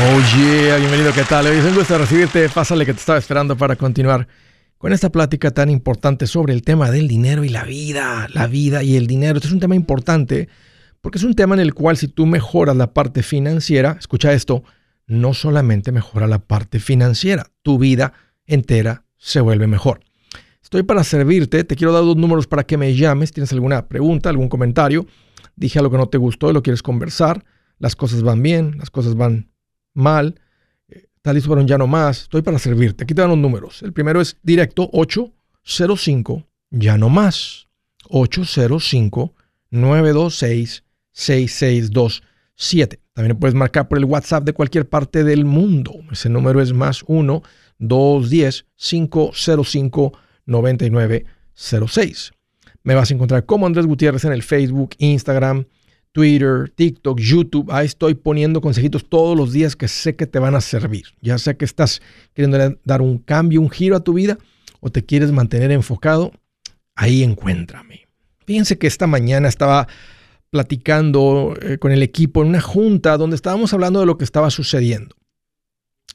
Oye, bienvenido, ¿qué tal? Es un gusto recibirte. Pásale que te estaba esperando para continuar con esta plática tan importante sobre el tema del dinero y la vida. La vida y el dinero. Este es un tema importante porque es un tema en el cual si tú mejoras la parte financiera, escucha esto, no solamente mejora la parte financiera, tu vida entera se vuelve mejor. Estoy para servirte, te quiero dar dos números para que me llames, tienes alguna pregunta, algún comentario, dije algo que no te gustó y lo quieres conversar, las cosas van bien, las cosas van mal, estás listo para un ya no más, estoy para servirte. Aquí te dan los números. El primero es directo 805 ya no más. 805 926 6627. También puedes marcar por el WhatsApp de cualquier parte del mundo. Ese número es más 1 210 505 9906. Me vas a encontrar como Andrés Gutiérrez en el Facebook, Instagram, Twitter, TikTok, YouTube. Ahí estoy poniendo consejitos todos los días que sé que te van a servir. Ya sea que estás queriendo dar un cambio, un giro a tu vida o te quieres mantener enfocado, ahí encuéntrame. Fíjense que esta mañana estaba platicando eh, con el equipo en una junta donde estábamos hablando de lo que estaba sucediendo.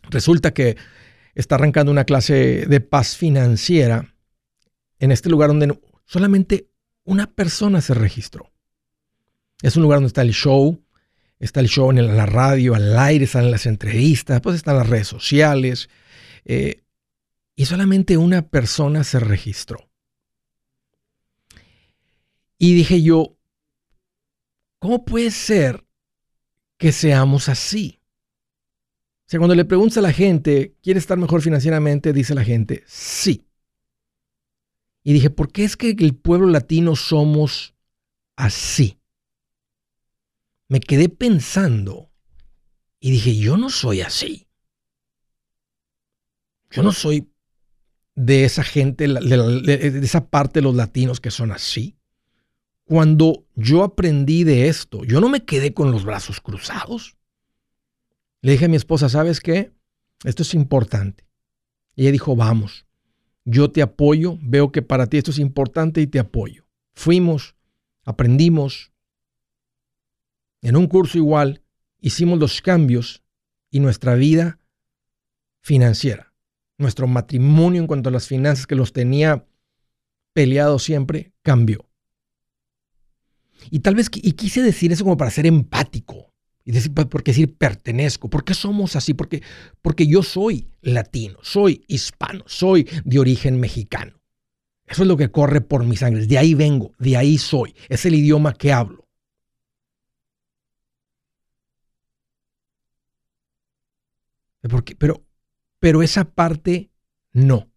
Resulta que está arrancando una clase de paz financiera en este lugar donde solamente una persona se registró. Es un lugar donde está el show, está el show en la radio, al aire, están las entrevistas, pues están las redes sociales. Eh, y solamente una persona se registró. Y dije yo, ¿cómo puede ser que seamos así? O sea, cuando le preguntas a la gente, ¿quiere estar mejor financieramente? Dice la gente, sí. Y dije, ¿por qué es que el pueblo latino somos así? Me quedé pensando y dije, yo no soy así. Yo no soy de esa gente, de, esa parte de los latinos que son así. Cuando yo aprendí de esto, yo no me quedé con los brazos cruzados. Le dije a mi esposa, ¿sabes qué? Esto es importante. Ella dijo, vamos, yo te apoyo, veo que para ti esto es importante y te apoyo. Fuimos, aprendimos, en un curso igual hicimos los cambios y nuestra vida financiera, nuestro matrimonio en cuanto a las finanzas que los tenía peleado siempre, cambió. Y tal vez, y quise decir eso como para ser empático, y decir, porque decir pertenezco, ¿por qué somos así? Porque, porque yo soy latino, soy hispano, soy de origen mexicano. Eso es lo que corre por mis sangre, de ahí vengo, de ahí soy, es el idioma que hablo. Pero, pero esa parte no.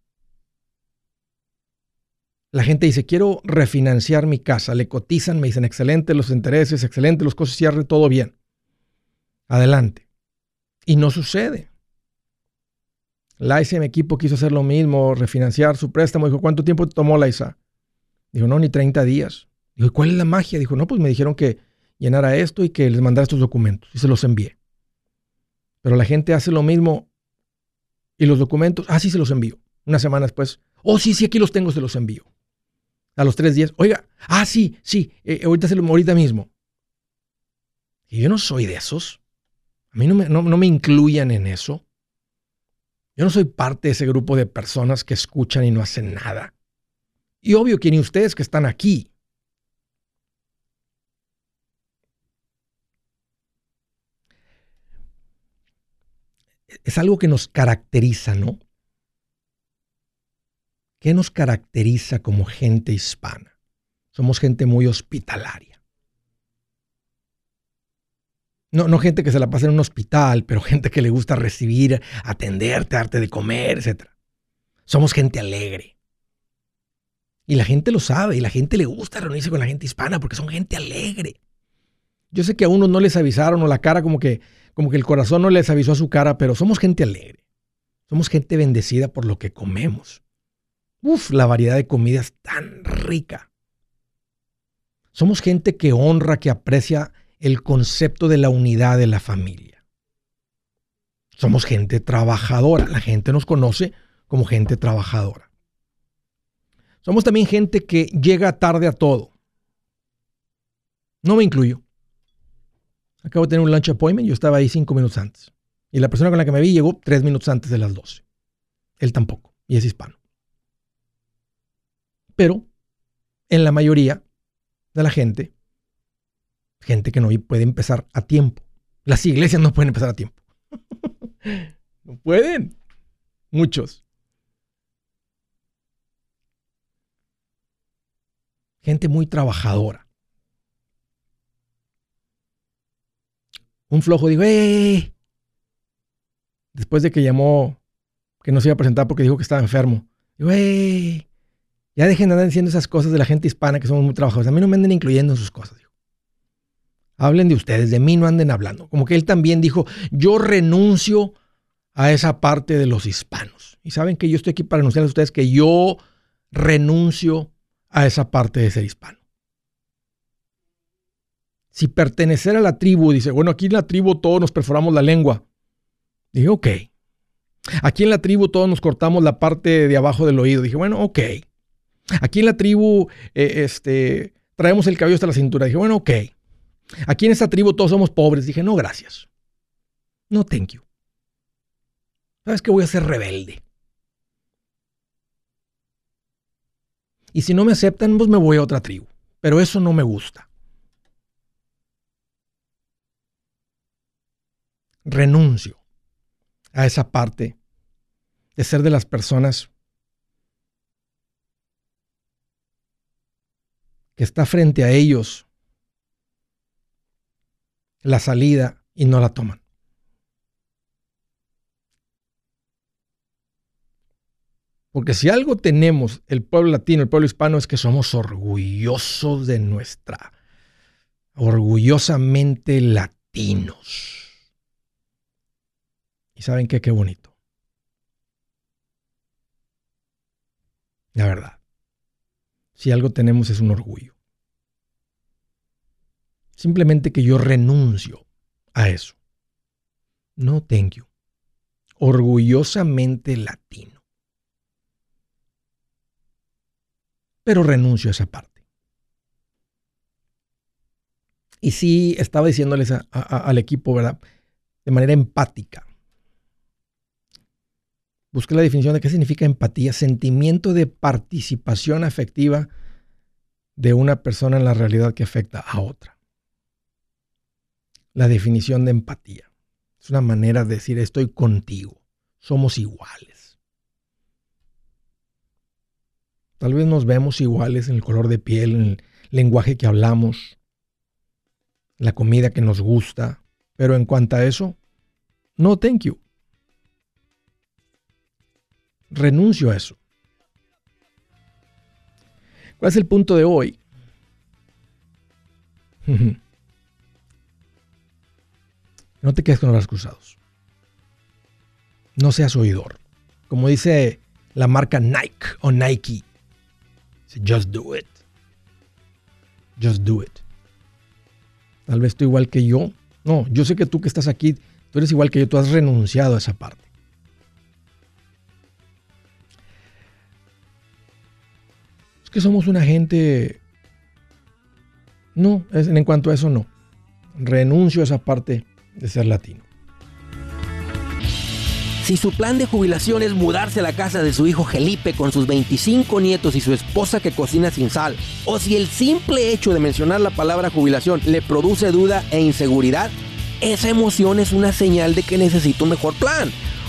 La gente dice, quiero refinanciar mi casa, le cotizan, me dicen, excelente los intereses, excelente los costos, cierre, todo bien. Adelante. Y no sucede. Laisa, mi equipo, quiso hacer lo mismo, refinanciar su préstamo. Dijo, ¿cuánto tiempo tomó Laisa? Dijo, no, ni 30 días. Dijo, ¿cuál es la magia? Dijo, no, pues me dijeron que llenara esto y que les mandara estos documentos. Y se los envié. Pero la gente hace lo mismo y los documentos, ah, sí, se los envío. Una semana después, oh, sí, sí, aquí los tengo, se los envío. A los tres días, oiga, ah, sí, sí, eh, ahorita, lo, ahorita mismo. Y yo no soy de esos. A mí no me, no, no me incluyan en eso. Yo no soy parte de ese grupo de personas que escuchan y no hacen nada. Y obvio que ni ustedes que están aquí es algo que nos caracteriza, ¿no? ¿Qué nos caracteriza como gente hispana? Somos gente muy hospitalaria. No, no gente que se la pasa en un hospital, pero gente que le gusta recibir, atenderte, darte de comer, etc. Somos gente alegre. Y la gente lo sabe, y la gente le gusta reunirse con la gente hispana porque son gente alegre. Yo sé que a unos no les avisaron o la cara como que como que el corazón no les avisó a su cara, pero somos gente alegre. Somos gente bendecida por lo que comemos. Uf, la variedad de comida es tan rica. Somos gente que honra, que aprecia el concepto de la unidad de la familia. Somos gente trabajadora. La gente nos conoce como gente trabajadora. Somos también gente que llega tarde a todo. No me incluyo. Acabo de tener un lunch appointment, yo estaba ahí cinco minutos antes. Y la persona con la que me vi llegó tres minutos antes de las 12. Él tampoco, y es hispano. Pero en la mayoría de la gente, gente que no puede empezar a tiempo. Las iglesias no pueden empezar a tiempo. no pueden. Muchos. Gente muy trabajadora. Un flojo dijo, ¡eh! Después de que llamó que no se iba a presentar porque dijo que estaba enfermo. Digo, ¡eh! Ya dejen de andar diciendo esas cosas de la gente hispana que somos muy trabajadores. A mí no me anden incluyendo en sus cosas. Hablen de ustedes, de mí no anden hablando. Como que él también dijo, yo renuncio a esa parte de los hispanos. Y saben que yo estoy aquí para anunciarles a ustedes que yo renuncio a esa parte de ser hispano. Si pertenecer a la tribu, dice, bueno, aquí en la tribu todos nos perforamos la lengua. Dije, ok. Aquí en la tribu todos nos cortamos la parte de abajo del oído. Dije, bueno, ok. Aquí en la tribu eh, este, traemos el cabello hasta la cintura. Dije, bueno, ok. Aquí en esta tribu todos somos pobres. Dije, no, gracias. No, thank you. ¿Sabes que voy a ser rebelde? Y si no me aceptan, pues me voy a otra tribu. Pero eso no me gusta. Renuncio a esa parte de ser de las personas que está frente a ellos la salida y no la toman. Porque si algo tenemos el pueblo latino, el pueblo hispano, es que somos orgullosos de nuestra, orgullosamente latinos. Y saben qué, qué bonito. La verdad. Si algo tenemos es un orgullo. Simplemente que yo renuncio a eso. No, thank you. Orgullosamente latino. Pero renuncio a esa parte. Y sí estaba diciéndoles al equipo, ¿verdad? De manera empática. Busqué la definición de qué significa empatía, sentimiento de participación afectiva de una persona en la realidad que afecta a otra. La definición de empatía es una manera de decir estoy contigo, somos iguales. Tal vez nos vemos iguales en el color de piel, en el lenguaje que hablamos, la comida que nos gusta, pero en cuanto a eso, no, thank you renuncio a eso. ¿Cuál es el punto de hoy? no te quedes con los cruzados. No seas oidor. Como dice la marca Nike o Nike. Just do it. Just do it. Tal vez tú igual que yo. No, yo sé que tú que estás aquí, tú eres igual que yo, tú has renunciado a esa parte. Que somos una gente... No, en cuanto a eso no. Renuncio a esa parte de ser latino. Si su plan de jubilación es mudarse a la casa de su hijo Felipe con sus 25 nietos y su esposa que cocina sin sal, o si el simple hecho de mencionar la palabra jubilación le produce duda e inseguridad, esa emoción es una señal de que necesita un mejor plan.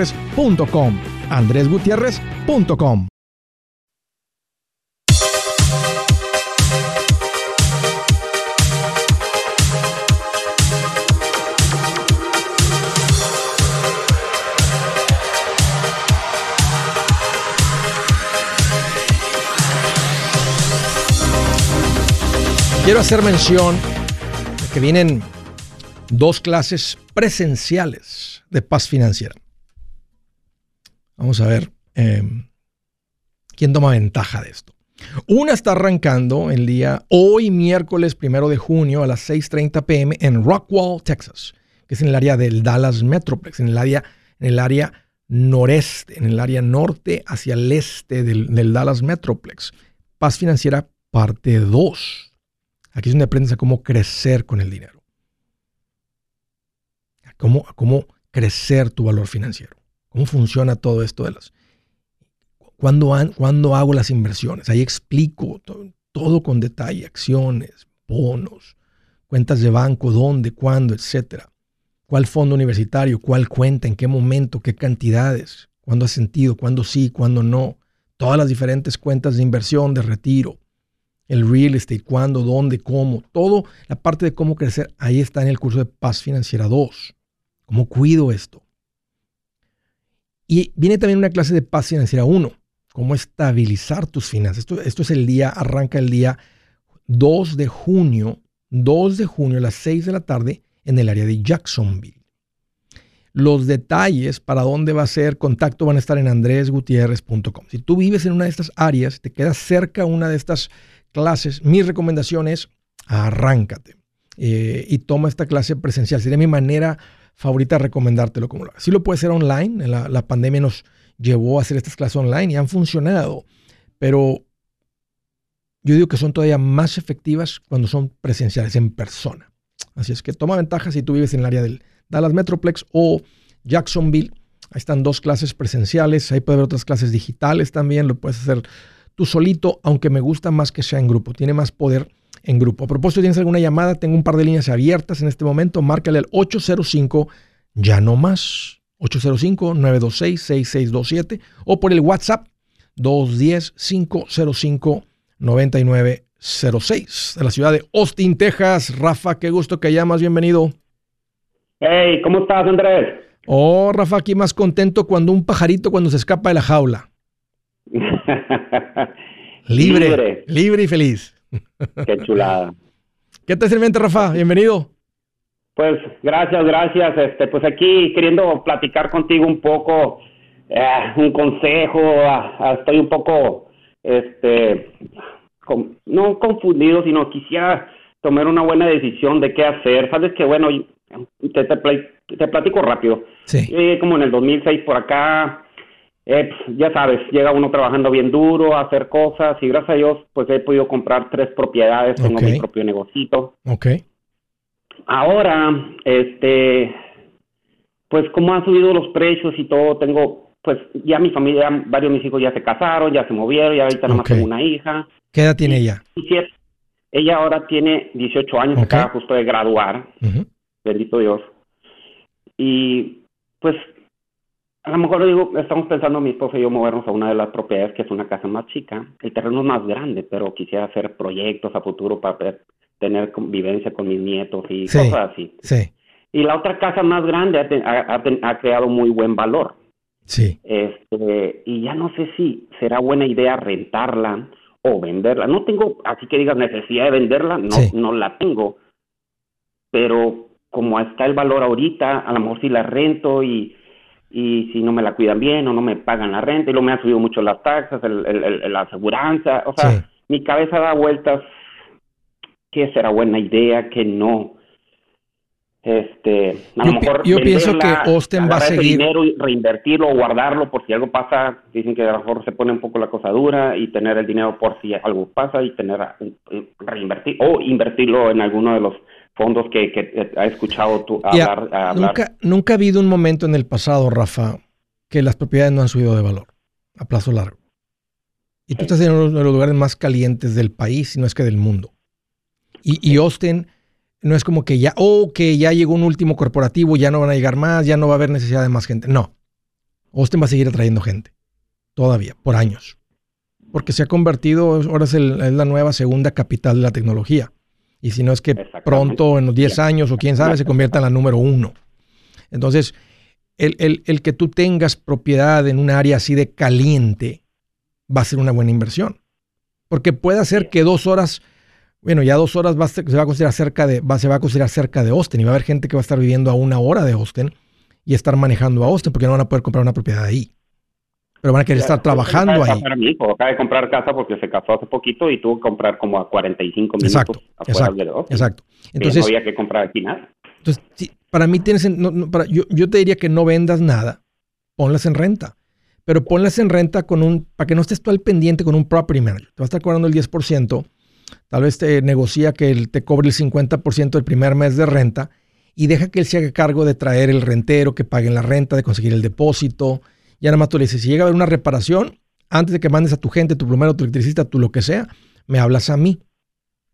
andresgutierrez.com. andresgutierrez.com. Quiero hacer mención de que vienen dos clases presenciales de paz financiera. Vamos a ver em, quién toma ventaja de esto. Una está arrancando el día hoy, miércoles primero de junio a las 6:30 pm en Rockwall, Texas, que es en el área del Dallas Metroplex, en el área, en el área noreste, en el área norte hacia el este del, Dallas Metroplex. Paz financiera parte 2. Aquí es donde aprendes a cómo crecer con el dinero. A cómo, cómo crecer tu valor financiero. Cómo funciona todo esto de las... ¿Cuándo, hago las inversiones? Ahí explico todo, todo, con detalle, acciones, bonos, cuentas de banco, dónde, cuándo, etcétera. ¿Cuál fondo universitario? ¿Cuál cuenta? ¿En qué momento? ¿Qué cantidades? ¿Cuándo ha sentido? ¿Cuándo sí? ¿Cuándo no? Todas las diferentes cuentas de inversión, de retiro el real estate, cuándo, dónde, cómo, todo la parte de cómo crecer, ahí está en el curso de Paz Financiera 2. ¿Cómo cuido esto? Y viene también una clase de Paz Financiera 1, cómo estabilizar tus finanzas. Esto, esto es el día, arranca el día 2 de junio, 2 de junio a las 6 de la tarde en el área de Jacksonville. Los detalles para dónde va a ser contacto van a estar en andresgutierrez.com. Si tú vives en una de estas áreas, te quedas cerca una de estas clases, mi recomendación es arráncate eh, y toma esta clase presencial. Sería mi manera favorita recomendártelo como lo Sí lo puedes hacer online, la, la pandemia nos llevó a hacer estas clases online y han funcionado, pero yo digo que son todavía más efectivas cuando son presenciales, en persona. Así es que toma ventaja si tú vives en el área del Dallas Metroplex o Jacksonville. Ahí están dos clases presenciales, ahí puede haber otras clases digitales también, lo puedes hacer tú solito, aunque me gusta más que sea en grupo, tiene más poder en grupo. A propósito, ¿tienes alguna llamada? Tengo un par de líneas abiertas en este momento. Márcale al 805, ya no más, 805-926-6627 o por el WhatsApp 210-505-9906 de la ciudad de Austin, Texas. Rafa, qué gusto que llamas, bienvenido. Hey, ¿cómo estás, Andrés? Oh, Rafa, aquí más contento cuando un pajarito cuando se escapa de la jaula. libre, libre, y feliz. Qué chulada. ¿Qué te sirviente, Rafa? Bienvenido. Pues gracias, gracias. Este, pues aquí queriendo platicar contigo un poco, eh, un consejo. Ah, ah, estoy un poco, este, no confundido, sino quisiera tomar una buena decisión de qué hacer. Sabes que bueno, te, te, platico rápido. Sí. Eh, como en el 2006 por acá eh, ya sabes, llega uno trabajando bien duro a hacer cosas y gracias a Dios pues he podido comprar tres propiedades, tengo mi propio negocito. Ok. Ahora, este, pues como han subido los precios y todo, tengo, pues ya mi familia, varios de mis hijos ya se casaron, ya se movieron, ya ahorita nomás tengo una hija. ¿Qué edad tiene ella? ella ahora tiene 18 años, acaba justo de graduar, bendito Dios. Y pues a lo mejor digo, estamos pensando mi esposa y yo movernos a una de las propiedades que es una casa más chica. El terreno es más grande, pero quisiera hacer proyectos a futuro para tener convivencia con mis nietos y cosas así. Sí. Y la otra casa más grande ha, creado muy buen valor. Sí. Este, y ya no sé si será buena idea rentarla o venderla. No tengo, así que digas, necesidad de venderla, no, no la tengo. Pero como está el valor ahorita, a lo mejor si la rento y, y si no me la cuidan bien o no me pagan la renta y luego me han subido mucho las taxas, el, el, la aseguranza, o sea, mi cabeza da vueltas, ¿qué será buena idea, qué no? Este, a yo, lo mejor yo pienso que Austin va a seguir dinero y reinvertirlo o guardarlo por si algo pasa. Dicen que a lo mejor se pone un poco la cosa dura y tener el dinero por si algo pasa y tener reinvertir o invertirlo en alguno de los fondos que, ha escuchado tú hablar, Nunca, nunca ha habido un momento en el pasado, Rafa, que las propiedades no han subido de valor a plazo largo. Y tú estás en uno de los lugares más calientes del país, si no es que del mundo. Y, y Austin no es como que ya, oh, que ya llegó un último corporativo, ya no van a llegar más, ya no va a haber necesidad de más gente. No. Austin va a seguir atrayendo gente. Todavía, por años. Porque se ha convertido, ahora es, la nueva segunda capital de la tecnología. Y si no es que pronto, en los 10 años o quién sabe, se convierta en la número uno. Entonces, el, el, el, que tú tengas propiedad en un área así de caliente va a ser una buena inversión. Porque puede hacer que dos horas bueno, ya dos horas va se va a considerar cerca de, va, se va a considerar cerca de Austin y va a haber gente que va a estar viviendo a una hora de Austin y estar manejando a Austin porque no van a poder comprar una propiedad ahí. Pero van a querer estar trabajando ahí. Mi hijo acaba de comprar casa porque se casó hace poquito y tuvo que comprar como a 45 minutos exacto, exacto, de Austin. Exacto. Entonces, no había que comprar aquí nada. Entonces, para mí tienes, para, yo, yo te diría que no vendas nada, ponlas en renta. Pero ponlas en renta con un, para que no estés tú al pendiente con un property manager. Te va a estar cobrando el 10% Tal vez te negocia que él te cobre el 50% del primer mes de renta y deja que él se haga cargo de traer el rentero, que paguen la renta, de conseguir el depósito. Ya nada más tú le dices, si llega a haber una reparación, antes de que mandes a tu gente, tu plomero, tu electricista, tú lo que sea, me hablas a mí.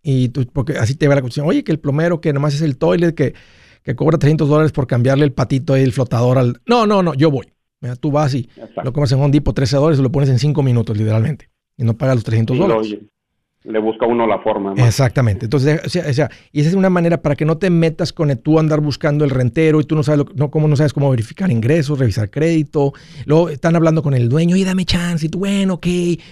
Y tú, porque así te va la cuestión. Oye, que el plomero que nomás es el toilet, que, que cobra 300 dólares por cambiarle el patito y el flotador al... No, no, no, yo voy. tú vas y lo comes en un dipo 13 dólares y lo pones en 5 minutos, literalmente. Y no pagas los 300 dólares le busca uno la forma. Exactamente. Entonces, o sea, y esa es una manera para que no te metas con el, tú andar buscando el rentero y tú no sabes no, cómo no sabes cómo verificar ingresos, revisar crédito. Luego están hablando con el dueño y dame chance y tú, bueno, ok.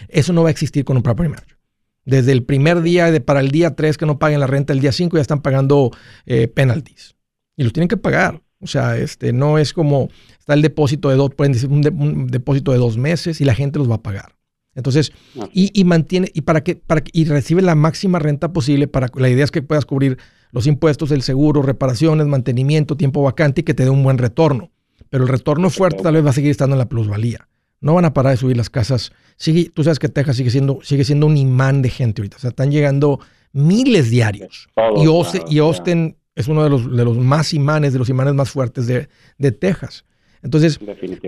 Eso no va a existir con un property manager. Desde el primer día de, para el día 3 que no paguen la renta, el día 5 ya están pagando eh, penalties. Y los tienen que pagar. O sea, este, no es como está el depósito de dos, pueden decir un depósito de dos meses y la gente los va a pagar. Entonces, y, mantiene, y para que, para y recibe la máxima renta posible para la idea es que puedas cubrir los impuestos, el seguro, reparaciones, mantenimiento, tiempo vacante y que te dé un buen retorno. Pero el retorno fuerte tal vez va a seguir estando en la plusvalía. No van a parar de subir las casas. Sigue, tú sabes que Texas sigue siendo, sigue siendo un imán de gente ahorita. O sea, están llegando miles diarios. y, Austin, es uno de los, de los más imanes, de los imanes más fuertes de, de Texas. Entonces,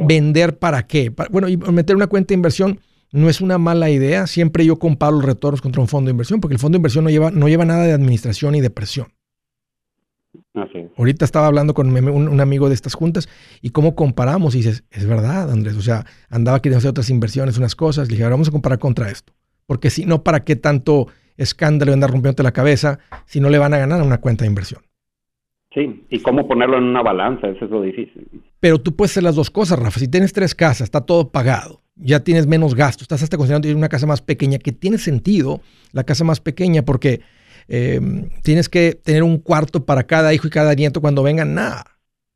¿vender para qué? bueno, y meter una cuenta de inversión no es una mala idea. Siempre yo comparo los retornos contra un fondo de inversión, porque el fondo de inversión no lleva, no lleva nada de administración y de presión. Ahorita estaba hablando con un, amigo de estas juntas y cómo comparamos. Y dices, es verdad, Andrés. O sea, andaba queriendo hacer otras inversiones, unas cosas. Le dije, ahora vamos a comparar contra esto. Porque si no, ¿para qué tanto escándalo y andar rompiéndote la cabeza si no le van a ganar a una cuenta de inversión? Sí, y cómo ponerlo en una balanza, eso es lo difícil. Pero tú puedes hacer las dos cosas, Rafa. Si tienes tres casas, está todo pagado ya tienes menos gastos, estás hasta considerando una casa más pequeña, que tiene sentido la casa más pequeña porque eh, tienes que tener un cuarto para cada hijo y cada nieto cuando vengan, nada.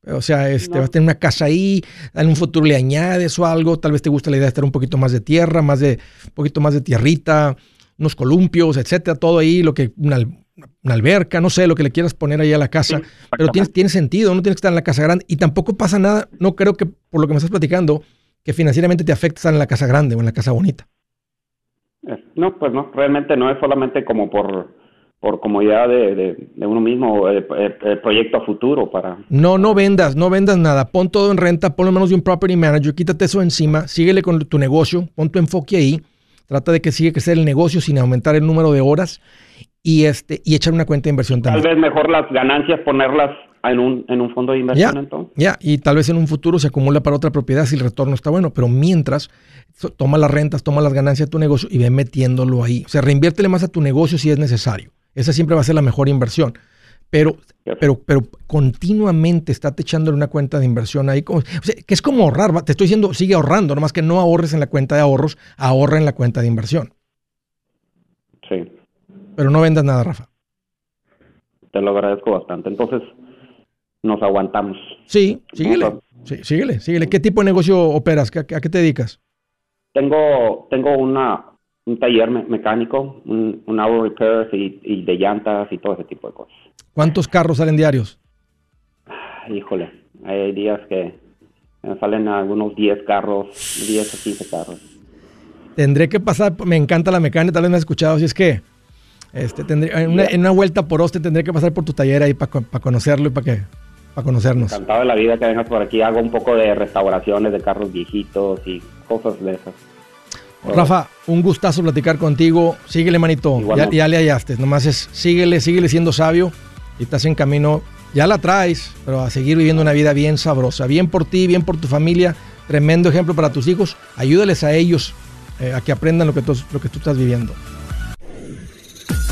O sea, este, vas a tener una casa ahí, en un futuro le añades o algo, tal vez te gusta la idea de estar un poquito más de tierra, más de, un poquito más de tierrita, unos columpios, etcétera, todo ahí, lo que, una, alberca, no sé, lo que le quieras poner ahí a la casa, pero tiene, tiene sentido, no tienes que estar en la casa grande y tampoco pasa nada, no creo que por lo que me estás platicando, que financieramente te afecta estar en la casa grande o en la casa bonita. No, pues no, realmente no es solamente como por, por comodidad de, uno mismo, el, proyecto a futuro para... No, no vendas, no vendas nada, pon todo en renta, pon lo menos de un property manager, quítate eso encima, síguele con tu negocio, pon tu enfoque ahí, trata de que siga que sea el negocio sin aumentar el número de horas y este y echar una cuenta de inversión también. Tal vez mejor las ganancias ponerlas en un, en un fondo de inversión entonces. Ya, y tal vez en un futuro se acumula para otra propiedad si el retorno está bueno, pero mientras toma las rentas, toma las ganancias de tu negocio y ve metiéndolo ahí. O sea, reinviértele más a tu negocio si es necesario. Esa siempre va a ser la mejor inversión. Pero, pero, pero continuamente está echándole una cuenta de inversión ahí. O sea, que es como ahorrar. Te estoy diciendo, sigue ahorrando, nomás que no ahorres en la cuenta de ahorros, ahorra en la cuenta de inversión. Pero no vendas nada, Rafa. Te lo agradezco bastante. Entonces, nos aguantamos. Sí, síguele. Sí, síguele, síguele. ¿Qué tipo de negocio operas? ¿A, qué te dedicas? Tengo, tengo una, un taller mecánico, un, un auto repair y, de llantas y todo ese tipo de cosas. ¿Cuántos carros salen diarios? Híjole, hay días que salen algunos 10 carros, 10 o 15 carros. Tendré que pasar, me encanta la mecánica, tal vez me has escuchado, si es que este, tendré, en, una, vuelta por Oste tendré que pasar por tu taller ahí para conocerlo y para que para conocernos. Encantado de la vida que vengas por aquí. Hago un poco de restauraciones de carros viejitos y cosas de esas. Rafa, un gustazo platicar contigo. Síguele, manito. Ya, ya, le hallaste. Nomás es síguele, síguele siendo sabio y estás en camino. Ya la traes, pero a seguir viviendo una vida bien sabrosa. Bien por ti, bien por tu familia. Tremendo ejemplo para tus hijos. Ayúdales a ellos eh, a que aprendan lo que, lo que tú estás viviendo.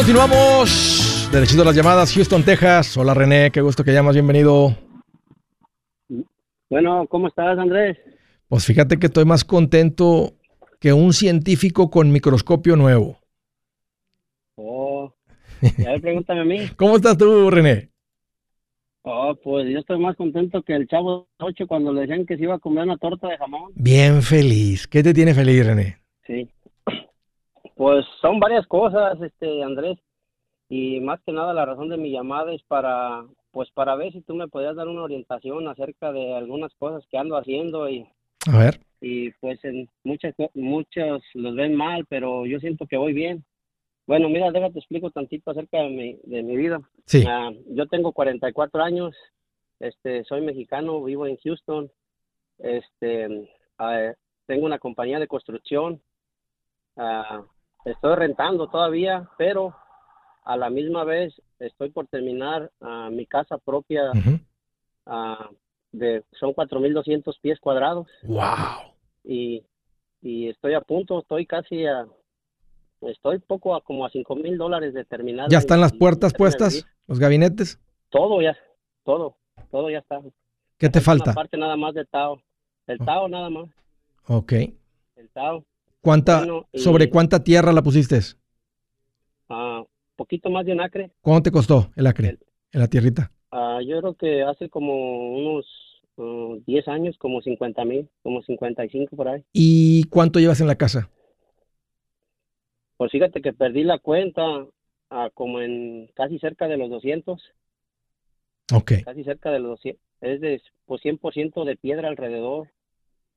Continuamos. Derechito a las llamadas. Houston, Texas. Hola René, qué gusto que llamas. Bienvenido. Bueno, ¿cómo estás, Andrés? Pues fíjate que estoy más contento que un científico con microscopio nuevo. Oh, ya pregúntame a mí. ¿Cómo estás tú, René? Oh, pues yo estoy más contento que el chavo noche cuando le decían que se iba a comer una torta de jamón. Bien feliz. ¿Qué te tiene feliz, René? Sí. Pues son varias cosas, este Andrés, y más que nada la razón de mi llamada es para, pues para ver si tú me podías dar una orientación acerca de algunas cosas que ando haciendo y, a ver, y pues en muchas muchos los ven mal, pero yo siento que voy bien. Bueno, mira, déjate explico tantito acerca de mi, de mi vida. Sí. Ah, yo tengo 44 años, este, soy mexicano, vivo en Houston, este, ah, tengo una compañía de construcción. Uh, Estoy rentando todavía, pero a la misma vez estoy por terminar ah, mi casa propia. Uh, de, son 4.200 pies cuadrados. ¡Wow! Y, y estoy a punto, estoy casi a... Estoy poco a como a cinco mil dólares de terminar. ¿Ya están las puertas puestas? ¿Los gabinetes? Todo ya, todo, todo ya está. ¿Qué te falta? Aparte nada más de Tao. El oh. Tao nada más. Ok. El Tao. ¿Cuánta, ¿Sobre cuánta tierra la pusiste? Ah, poquito más de un acre. ¿Cuánto te costó el acre, en la tierrita? Ah, yo creo que hace como unos 10 uh, años, como 50 mil, como 55 por ahí. ¿Y cuánto llevas en la casa? Pues fíjate que perdí la cuenta ah, como en casi cerca de los 200. Ok. Casi cerca de los 200. Es de pues 100% de piedra alrededor.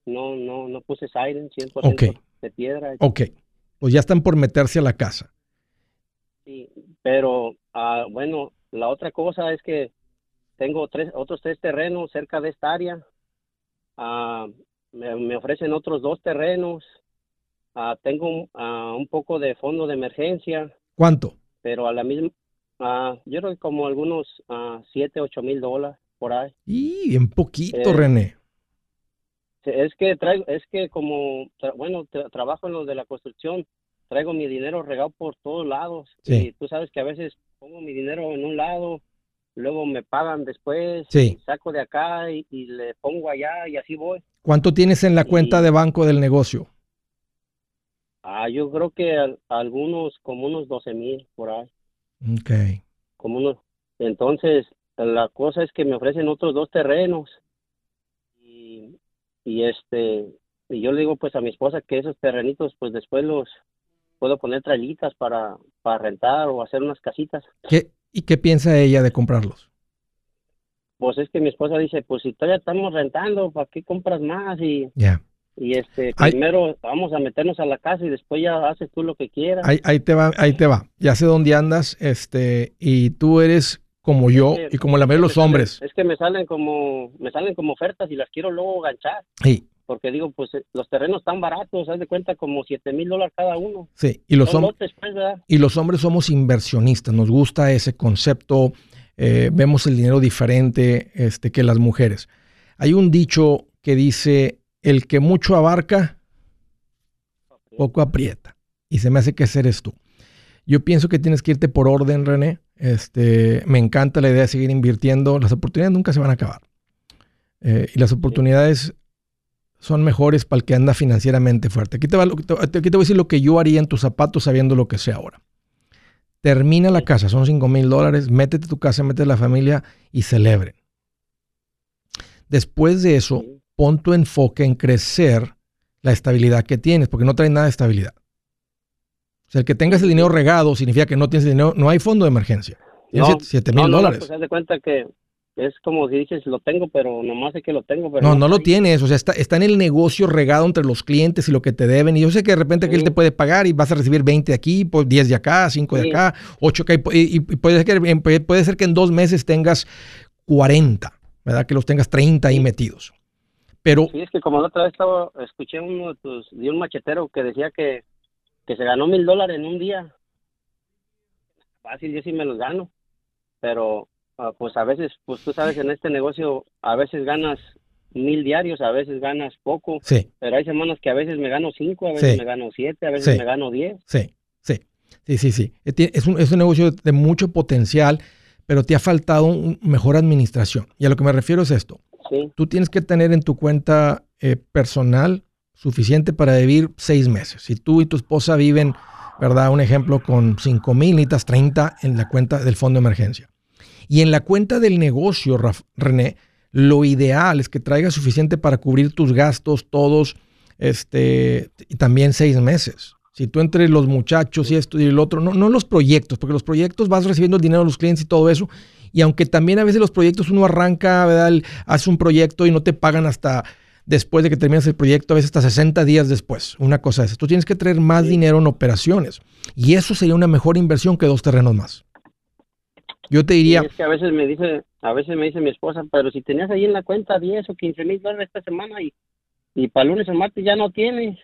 No, no, no puse siren, 100% okay de piedra. Ok, pues ya están por meterse a la casa. Sí, pero ah, bueno, la otra cosa es que tengo tres, otros tres terrenos cerca de esta área. Ah, me, ofrecen otros dos terrenos. Ah, tengo un, poco de fondo de emergencia. ¿Cuánto? Pero a la misma, yo creo que como algunos siete, ocho mil dólares por ahí. Y bien poquito, eh, René. Es que traigo, es que como, bueno, trabajo en lo de la construcción, traigo mi dinero regado por todos lados. Y tú sabes que a veces pongo mi dinero en un lado, luego me pagan después, saco de acá y, le pongo allá y así voy. ¿Cuánto tienes en la cuenta de banco del negocio? Ah, yo creo que algunos, como unos 12 mil por ahí. Ok. Como unos, entonces, la cosa es que me ofrecen otros dos terrenos y, este y yo le digo pues a mi esposa que esos terrenitos pues después los puedo poner trailitas para, para rentar o hacer unas casitas. ¿Qué, ¿Y qué piensa ella de comprarlos? Pues es que mi esposa dice, pues si todavía estamos rentando, ¿para qué compras más? Y, y este, primero vamos a meternos a la casa y después ya haces tú lo que quieras. Ahí, ahí te va, ahí te va. Ya sé dónde andas, este, y tú eres como yo y como la mayoría de los hombres. Es que me salen como, me salen como ofertas y las quiero luego ganchar. Sí, porque digo, pues eh, los terrenos están baratos, haz de cuenta como 7 mil dólares cada uno. Sí, y los, hombres pues, y los hombres somos inversionistas, nos gusta ese concepto, eh, vemos el dinero diferente este, que las mujeres. Hay un dicho que dice, el que mucho abarca, poco aprieta, y se me hace que ser tú. Yo pienso que tienes que irte por orden, René. Este, me encanta la idea de seguir invirtiendo. Las oportunidades nunca se van a acabar. Eh, y las oportunidades son mejores para el que anda financieramente fuerte. Aquí te, va, aquí te voy a decir lo que yo haría en tus zapatos sabiendo lo que sé ahora. Termina la casa, son 5 mil dólares, métete a tu casa, métete a la familia y celebren. Después de eso, pon tu enfoque en crecer la estabilidad que tienes, porque no trae nada de estabilidad. O sea, el que tengas el dinero regado significa que no tienes dinero, no hay fondo de emergencia. Tienes 7 mil dólares. No, pues, de cuenta que es como si dices, lo tengo, pero nomás sé que lo tengo. Pero no, no, lo tienes. O sea, está, está en el negocio regado entre los clientes y lo que te deben. Y yo sé que de repente que él te puede pagar y vas a recibir 20 de aquí, 10 pues, de acá, 5 de acá, 8 acá. Y, puede, ser que, puede ser que en dos meses tengas 40, ¿verdad? Que los tengas 30 ahí metidos. Pero... Sí, es que como la otra vez estaba, escuché uno de, un machetero que decía que, que se ganó mil dólares en un día. Fácil, yo sí me los gano. Pero Ah, pues a veces, pues tú sabes, en este negocio a veces ganas mil diarios, a veces ganas poco. Sí. Pero hay semanas que a veces me gano cinco, a veces me gano siete, a veces me gano diez. Sí, sí, sí, sí, sí. Es un, es un negocio de mucho potencial, pero te ha faltado un mejor administración. Y a lo que me refiero es esto. Sí. Tú tienes que tener en tu cuenta eh, personal suficiente para vivir seis meses. Si tú y tu esposa viven, ¿verdad? Un ejemplo con cinco mil, necesitas 30 en la cuenta del fondo de emergencia. Y en la cuenta del negocio, René, lo ideal es que traigas suficiente para cubrir tus gastos todos, este, y también seis meses. Si tú entre los muchachos y esto y el otro, no, no los proyectos, porque los proyectos vas recibiendo el dinero de los clientes y todo eso. Y aunque también a veces los proyectos uno arranca, ¿verdad? hace un proyecto y no te pagan hasta después de que terminas el proyecto, a veces hasta 60 días después. Una cosa es, tú tienes que traer más dinero en operaciones. Y eso sería una mejor inversión que dos terrenos más. Yo te diría... es que a veces me dice, a veces me dice mi esposa, pero si tenías ahí en la cuenta 10 o 15 mil dólares esta semana y, y para lunes o martes ya no tienes.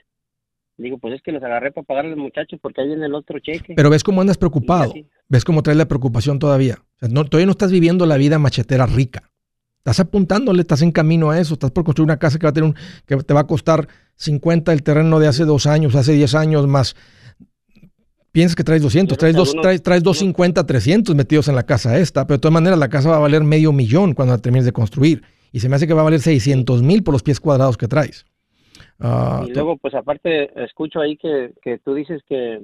Digo, pues es que los agarré para pagar a los muchachos porque ahí viene el otro cheque. Pero ves cómo andas preocupado. Ves cómo traes la preocupación todavía. no, todavía no estás viviendo la vida machetera rica. Estás apuntándole, estás en camino a eso. Estás por construir una casa que va a tener un, que te va a costar 50 el terreno de hace dos años, hace 10 años, más piensas que traes 200, traes, dos, traes, traes 250, 300 metidos en la casa esta, pero de todas maneras la casa va a valer medio millón cuando la termines de construir. Y se me hace que va a valer 600 mil por los pies cuadrados que traes. Ah, y luego, pues aparte, escucho ahí que, que tú dices que,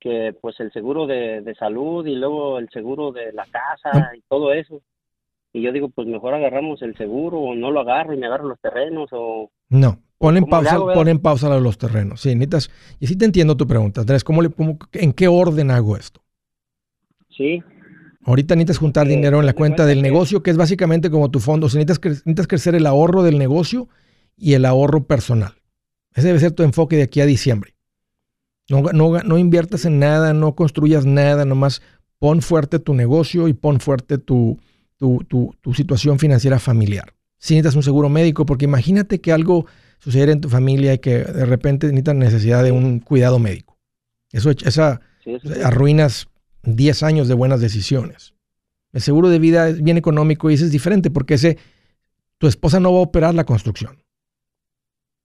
que pues el seguro de, de, salud y luego el seguro de la casa y todo eso. Y yo digo, pues mejor agarramos el seguro o no lo agarro y me agarro los terrenos o... No, Pon en, pausa, pon en pausa los terrenos. Sí, necesitas, y sí te entiendo tu pregunta, Andrés. ¿cómo le, ¿En qué orden hago esto? Sí. Ahorita necesitas juntar dinero en la cuenta del negocio, que es básicamente como tu fondo. O necesitas, necesitas crecer el ahorro del negocio y el ahorro personal. Ese debe ser tu enfoque de aquí a diciembre. No, no, no inviertas en nada, no construyas nada, nomás pon fuerte tu negocio y pon fuerte tu, tu, tu, tu situación financiera familiar. Si necesitas un seguro médico, porque imagínate que algo suceder en tu familia y que de repente necesitan necesidad de un cuidado médico. Eso, esa, arruinas 10 años de buenas decisiones. El seguro de vida es bien económico y ese es diferente porque ese, tu esposa no va a operar la construcción.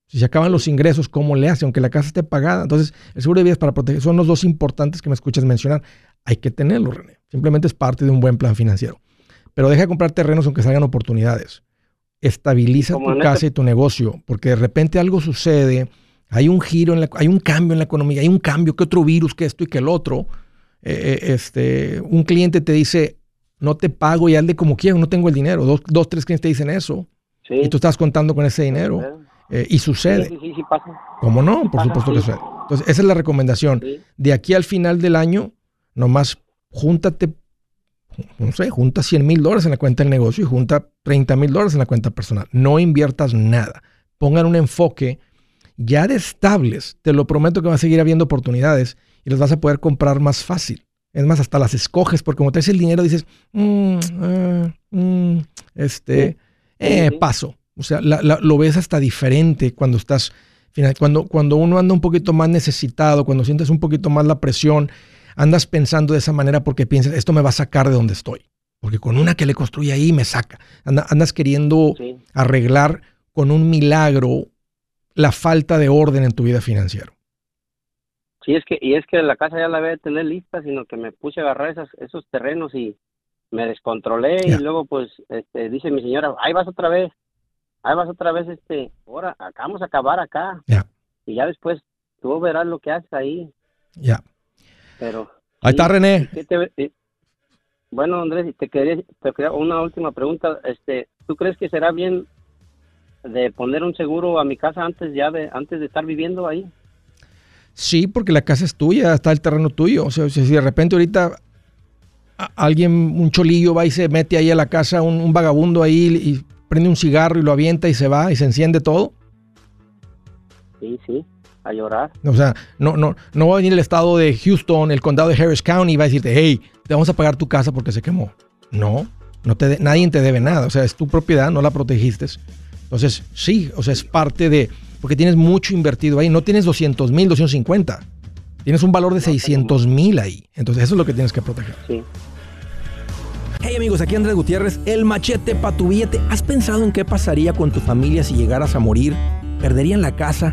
Si se acaban los ingresos, ¿cómo le hace? Aunque la casa esté pagada. Entonces, el seguro de vida es para proteger. Son los dos importantes que me escuchas mencionar. Hay que tenerlo, René. Simplemente es parte de un buen plan financiero. Pero deja de comprar terrenos aunque salgan oportunidades estabiliza tu casa este y tu negocio, porque de repente algo sucede, hay un giro, en la, hay un cambio en la economía, hay un cambio, que otro virus, que esto y que el otro. Eh, eh, este, un cliente te dice, no te pago y hazle como quieras, no tengo el dinero. Dos, dos tres clientes te dicen eso. Y tú estás contando con ese dinero. Eh, y sucede. Sí, sí, sí, pasa. ¿Cómo no? Por supuesto que sucede. Entonces, esa es la recomendación. De aquí al final del año, nomás júntate, no sé, junta 100 mil dólares en la cuenta del negocio y junta 30 mil dólares en la cuenta personal. No inviertas nada. Pongan un enfoque ya de estables. Te lo prometo que va a seguir habiendo oportunidades y las vas a poder comprar más fácil. Es más, hasta las escoges, porque como te el dinero, dices, mm, ah, mm, este, eh, paso. O sea, lo ves hasta diferente cuando estás, cuando, cuando uno anda un poquito más necesitado, cuando sientes un poquito más la presión, andas pensando de esa manera porque piensas, esto me va a sacar de donde estoy. Porque con una que le construye ahí me saca. andas queriendo arreglar con un milagro la falta de orden en tu vida financiera. Sí, es que, y es que la casa ya la voy a tener lista, sino que me puse a agarrar esas, esos terrenos y me descontrolé y luego pues este, dice mi señora, ahí vas otra vez, ahí vas otra vez, este, ahora, acá vamos a acabar acá. Y ya después tú verás lo que haces ahí. Ya. Pero. Ahí está René. Eh, bueno, Andrés, te quería, te quería una última pregunta. Este, ¿Tú crees que será bien de poner un seguro a mi casa antes ya de, antes de estar viviendo ahí? Sí, porque la casa es tuya, está el terreno tuyo. O sea, si de repente ahorita alguien, un cholillo va y se mete ahí a la casa, un, vagabundo ahí y prende un cigarro y lo avienta y se va y se enciende todo. Sí, sí, a llorar. O sea, no, no, no va a venir el estado de Houston, el condado de Harris County y va a decirte, hey, te vamos a pagar tu casa porque se quemó. No, no te nadie te debe nada. O sea, es tu propiedad, no la protegiste. Entonces, sí, o sea, es parte de, porque tienes mucho invertido ahí. No tienes 200 mil, 250. Tienes un valor de 600 mil ahí. Entonces, eso es lo que tienes que proteger. Sí. Hey amigos, aquí Andrés Gutiérrez, el machete para tu billete. ¿Has pensado en qué pasaría con tu familia si llegaras a morir? ¿Perderían la casa?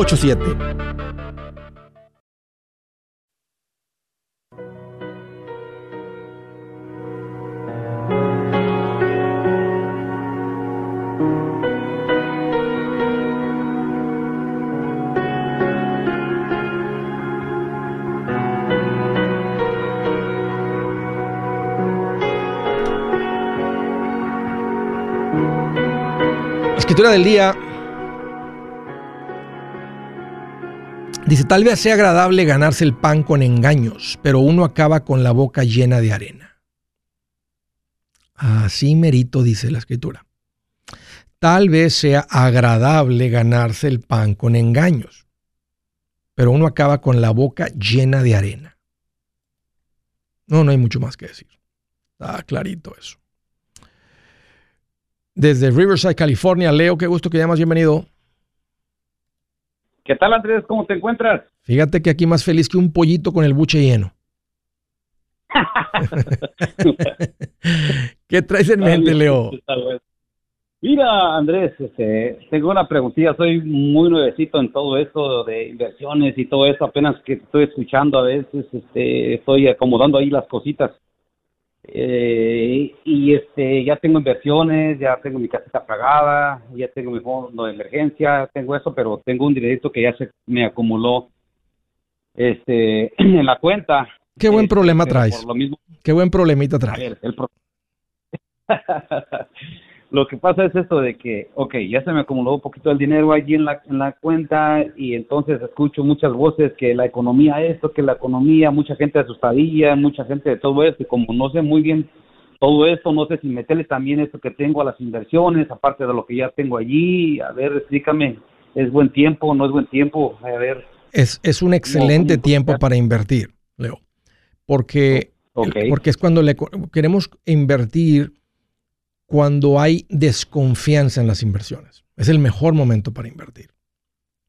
844-748-8887. escritura del día dice, tal vez sea agradable ganarse el pan con engaños, pero uno acaba con la boca llena de arena. Así merito dice la escritura. Tal vez sea agradable ganarse el pan con engaños, pero uno acaba con la boca llena de arena. No, no hay mucho más que decir. Está clarito eso desde Riverside, California. Leo, qué gusto que llamas, bienvenido. ¿Qué tal, Andrés? ¿Cómo te encuentras? Fíjate que aquí más feliz que un pollito con el buche lleno. ¿Qué traes en mente, Leo? Mira, Andrés, este, tengo una preguntilla. Soy muy nuevecito en todo eso de inversiones y todo eso. Apenas que estoy escuchando a veces, este, estoy acomodando ahí las cositas. Eh, y este ya tengo inversiones, ya tengo mi casita pagada, ya tengo mi fondo de emergencia, tengo eso, pero tengo un dinerito que ya se me acumuló este en la cuenta. Qué buen este, problema traes. Qué buen problemita traes. el Lo que pasa es esto de que, ok, ya se me acumuló un poquito el dinero allí en la, en la cuenta y entonces escucho muchas voces que la economía esto, que la economía, mucha gente asustadilla, mucha gente de todo esto y como no sé muy bien todo esto, no sé si meterle también esto que tengo a las inversiones, aparte de lo que ya tengo allí, a ver, explícame, ¿es buen tiempo, no es buen tiempo? A ver. Es, es un excelente tiempo para invertir, Leo. porque, porque es cuando le queremos invertir cuando hay desconfianza en las inversiones. Es el mejor momento para invertir.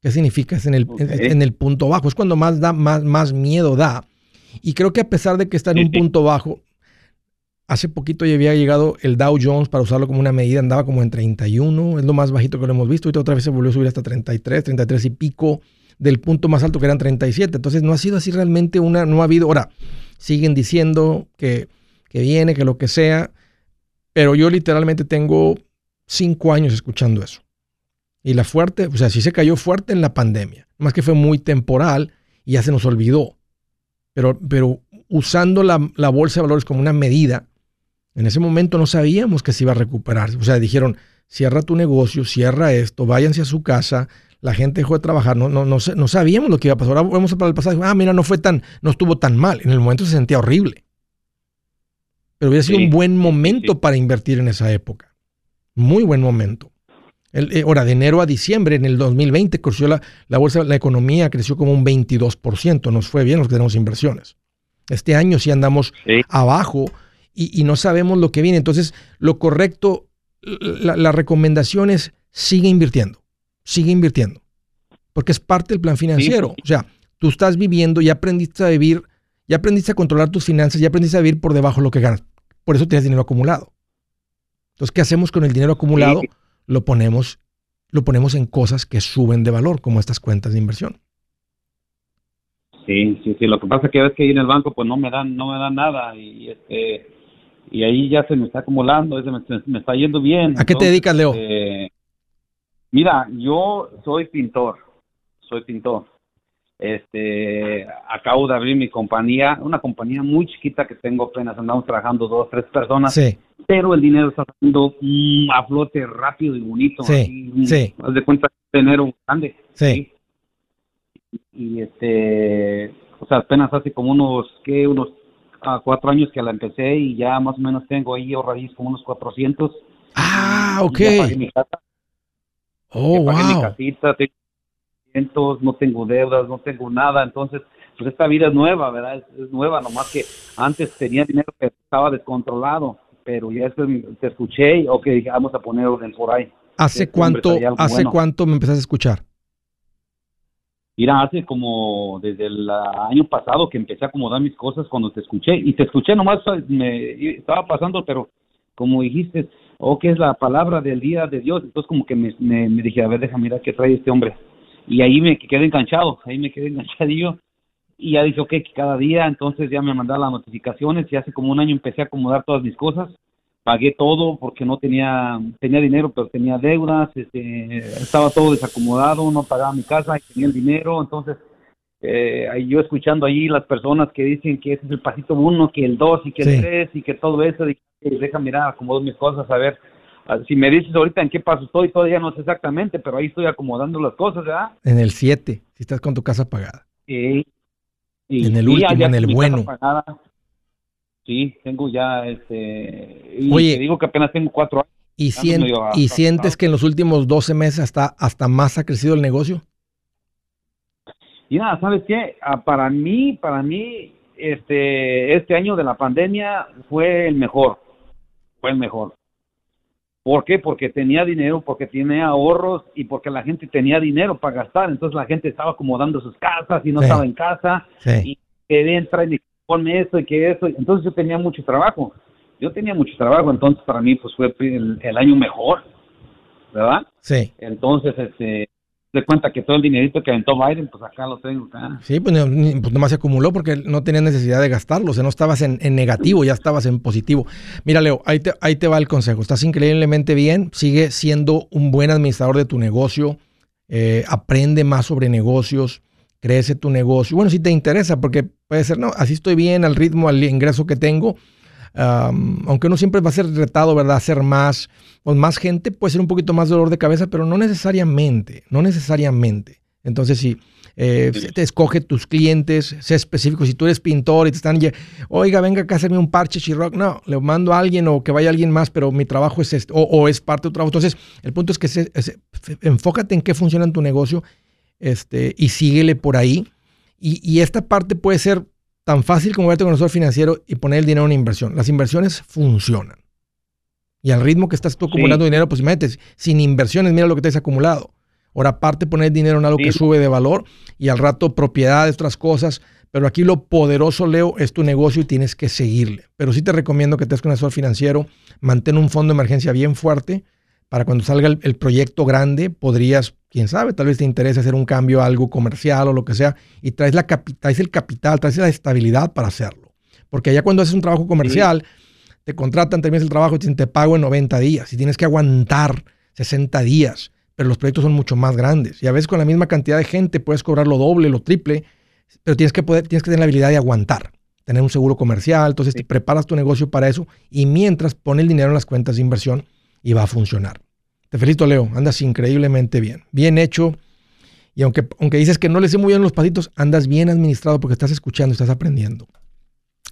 ¿Qué significa? Es en el, en el punto bajo. Es cuando más, da, más, más miedo da. Y creo que a pesar de que está en un punto bajo, hace poquito ya había llegado el Dow Jones para usarlo como una medida, andaba como en 31, es lo más bajito que lo hemos visto. Y otra vez se volvió a subir hasta 33, 33 y pico del punto más alto que eran 37. Entonces no ha sido así realmente una, no ha habido. Ahora, siguen diciendo que, que viene, que lo que sea, pero yo literalmente tengo cinco años escuchando eso. Y la fuerte, o sea, sí se cayó fuerte en la pandemia, más que fue muy temporal y ya se nos olvidó. Pero, pero usando la, la bolsa de valores como una medida, en ese momento no sabíamos que se iba a recuperar. O sea, dijeron, cierra tu negocio, cierra esto, váyanse a su casa, la gente dejó de trabajar, no, no, no, sabíamos lo que iba a pasar. Ahora vamos para el pasado, ah, mira, no fue tan, no estuvo tan mal. En el momento se sentía horrible. Pero hubiera sido un buen momento para invertir en esa época. Muy buen momento. El, eh, ahora, de enero a diciembre, en el 2020, creció la, la bolsa, la economía creció como un 22%. Nos fue bien los que tenemos inversiones. Este año sí andamos abajo y, no sabemos lo que viene. Entonces, lo correcto, la, recomendación es sigue invirtiendo. Sigue invirtiendo. Porque es parte del plan financiero. O sea, tú estás viviendo, y aprendiste a vivir, ya aprendiste a controlar tus finanzas, ya aprendiste a vivir por debajo de lo que ganas. Por eso tienes dinero acumulado. Entonces, ¿qué hacemos con el dinero acumulado? Lo ponemos, lo ponemos en cosas que suben de valor, como estas cuentas de inversión. Sí, sí, sí. Lo que pasa es que a veces que ahí en el banco, pues no me dan, no me dan nada y este y ahí ya se me está acumulando, me, me está yendo bien. ¿A qué te dedicas, Leo? Eh, mira, yo soy pintor, soy pintor este, acabo de abrir mi compañía, una compañía muy chiquita que tengo apenas, andamos trabajando dos, tres personas, pero el dinero está saliendo mm, a flote rápido y bonito. Sí, mm, sí. Haz de cuenta que dinero grande. Sí. Y, este, o sea, apenas hace como unos, ¿qué? Unos ah, cuatro años que la empecé y ya más o menos tengo ahí ahorradís como unos 400. Ah, ok. Oh, wow. mi casita, no tengo deudas, no tengo nada, entonces, pues esta vida es nueva, ¿verdad? Es, nueva, nomás que antes tenía dinero que estaba descontrolado, pero ya te escuché y, ok, vamos a poner orden por ahí. ¿Hace este cuánto, hace cuánto me empezaste a escuchar? Mira, hace como desde el año pasado que empecé a acomodar mis cosas cuando te escuché, y te escuché nomás, me estaba pasando, pero como dijiste, o oh, que es la palabra del día de Dios, entonces como que me, me, me dije, a ver, déjame mirar qué trae este hombre y ahí me quedé enganchado, ahí me quedé enganchadillo. Y ya dije, ok, que cada día, entonces ya me mandaron las notificaciones y hace como un año empecé a acomodar todas mis cosas, pagué todo porque no tenía, tenía dinero, pero tenía deudas, este, estaba todo desacomodado, no pagaba mi casa tenía el dinero, entonces eh, yo escuchando ahí las personas que dicen que ese es el pasito uno, que el dos y que el tres y que todo eso, dije, deja mirar, acomodo mis cosas, a ver si me dices ahorita en qué paso estoy, todavía no sé exactamente, pero ahí estoy acomodando las cosas, ¿verdad? En el 7, si estás con tu casa pagada. Sí. en el último, en el bueno. Sí, tengo ya, este... Y Oye, te digo que apenas tengo cuatro años. ¿Y, ¿y sientes que en los últimos 12 meses hasta, hasta más ha crecido el negocio? Y nada, ¿sabes qué? Ah, para mí, para mí, este, este año de la pandemia fue el mejor. Fue el mejor. ¿Por qué? Porque tenía dinero, porque tenía ahorros y porque la gente tenía dinero para gastar. Entonces la gente estaba acomodando sus casas y no estaba en casa. Y que entra y ponme esto y que eso. Entonces yo tenía mucho trabajo. Yo tenía mucho trabajo, entonces para mí pues fue el, el año mejor, ¿verdad? Sí. Entonces, este, de cuenta que todo el dinerito que aventó Biden, pues acá lo tengo. Acá. Sí, pues, pues nomás se acumuló porque no tenía necesidad de gastarlo, o sea, no estabas en, negativo, ya estabas en positivo. Mira, Leo, ahí te, ahí te va el consejo. Estás increíblemente bien, sigue siendo un buen administrador de tu negocio, eh, aprende más sobre negocios, crece tu negocio. Bueno, si te interesa, porque puede ser, no, así estoy bien al ritmo, al ingreso que tengo, aunque uno siempre va a ser retado, ¿verdad? Hacer más, con más gente puede ser un poquito más dolor de cabeza, pero no necesariamente, no necesariamente. Entonces, si eh, te escoge tus clientes, sé específico. Si tú eres pintor y te están, oiga, venga acá a hacerme un parche chirroc, no, le mando a alguien o que vaya alguien más, pero mi trabajo es este, o, es parte de tu trabajo. Entonces, el punto es que enfócate en qué funciona en tu negocio este, y síguele por ahí. Y, y esta parte puede ser tan fácil como verte con un asesor financiero y poner el dinero en inversión. Las inversiones funcionan. Y al ritmo que estás tú acumulando dinero, pues imagínate, sin inversiones, mira lo que te has acumulado. Ahora, aparte, poner dinero en algo que sube de valor y al rato propiedades, otras cosas. Pero aquí lo poderoso, Leo, es tu negocio y tienes que seguirle. Pero sí te recomiendo que te con un asesor financiero, mantén un fondo de emergencia bien fuerte para cuando salga el, proyecto grande, podrías, quién sabe, tal vez te interese hacer un cambio a algo comercial o lo que sea, y traes, la traes el capital, traes la estabilidad para hacerlo. Porque allá cuando haces un trabajo comercial, te contratan, terminas el trabajo y te, te pago en 90 días y tienes que aguantar 60 días pero los proyectos son mucho más grandes. Y a veces con la misma cantidad de gente puedes cobrar lo doble, lo triple, pero tienes que, poder, tienes que tener la habilidad de aguantar, tener un seguro comercial, entonces te preparas tu negocio para eso y mientras pone el dinero en las cuentas de inversión y va a funcionar. Te felicito, Leo, andas increíblemente bien, bien hecho. Y aunque, aunque dices que no le sé muy bien los pasitos, andas bien administrado porque estás escuchando, estás aprendiendo.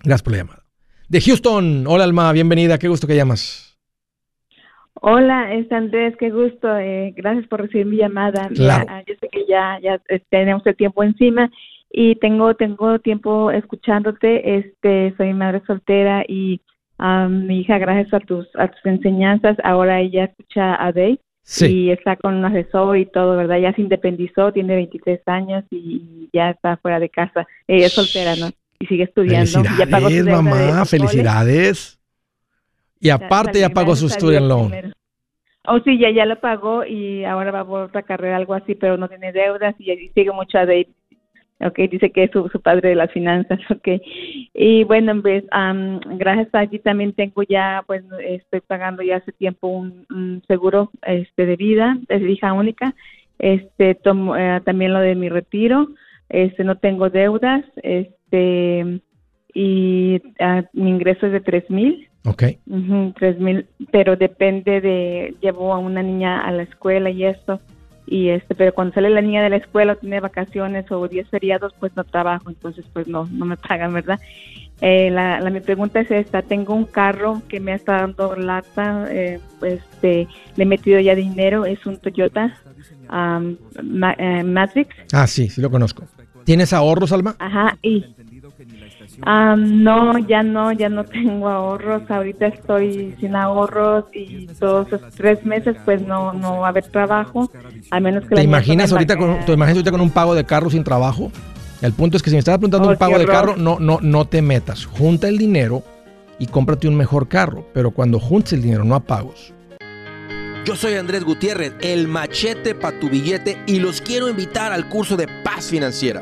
Gracias por la llamada. De Houston, hola Alma, bienvenida, qué gusto que llamas. Hola, es Andrés, qué gusto. Eh, gracias por recibir mi llamada. Ah, yo sé que ya, ya eh, tenemos el tiempo encima y tengo tengo tiempo escuchándote. Este, soy madre soltera y mi hija, gracias a tus a tus enseñanzas, ahora ella escucha a Dave y está con un asesor y todo, ¿verdad? Ya se independizó, tiene 23 años y ya está fuera de casa. Ella es soltera, ¿no? Y sigue estudiando. Felicidades, mamá, felicidades. Y aparte ya, pagó su student loan. Oh, sí, ya, ya lo pagó y ahora va por otra carrera, algo así, pero no tiene deudas y, sigue mucho a Dave. Ok, dice que es su, padre de las finanzas, ok. Y bueno, pues gracias a ti también tengo ya, pues estoy pagando ya hace tiempo un, seguro este de vida, es hija única. Este, tomo, eh, también lo de mi retiro, este, no tengo deudas, este, y ah, mi ingreso es de tres mil Ok. Tres mil, pero depende de, llevo a una niña a la escuela y esto, y este, pero cuando sale la niña de la escuela o tiene vacaciones o días feriados, pues no trabajo, entonces pues no, no me pagan, ¿verdad? Eh, la, la, mi pregunta es esta, tengo un carro que me está dando lata, eh, este, le he metido ya dinero, es un Toyota um, Matrix. Ah, sí, sí lo conozco. ¿Tienes ahorros, Alma? Ajá, y Ah, no, ya no, ya no tengo ahorros. Ahorita estoy sin ahorros y todos esos tres meses, pues no, no va a haber trabajo. A menos que ¿Te imaginas ahorita con, ¿Te imaginas ahorita con un pago de carro sin trabajo? El punto es que si me estás preguntando un oh, pago de carro, no, no, no te metas. Junta el dinero y cómprate un mejor carro. Pero cuando juntes el dinero, no a pagos. Yo soy Andrés Gutiérrez, el machete para tu billete, y los quiero invitar al curso de paz financiera.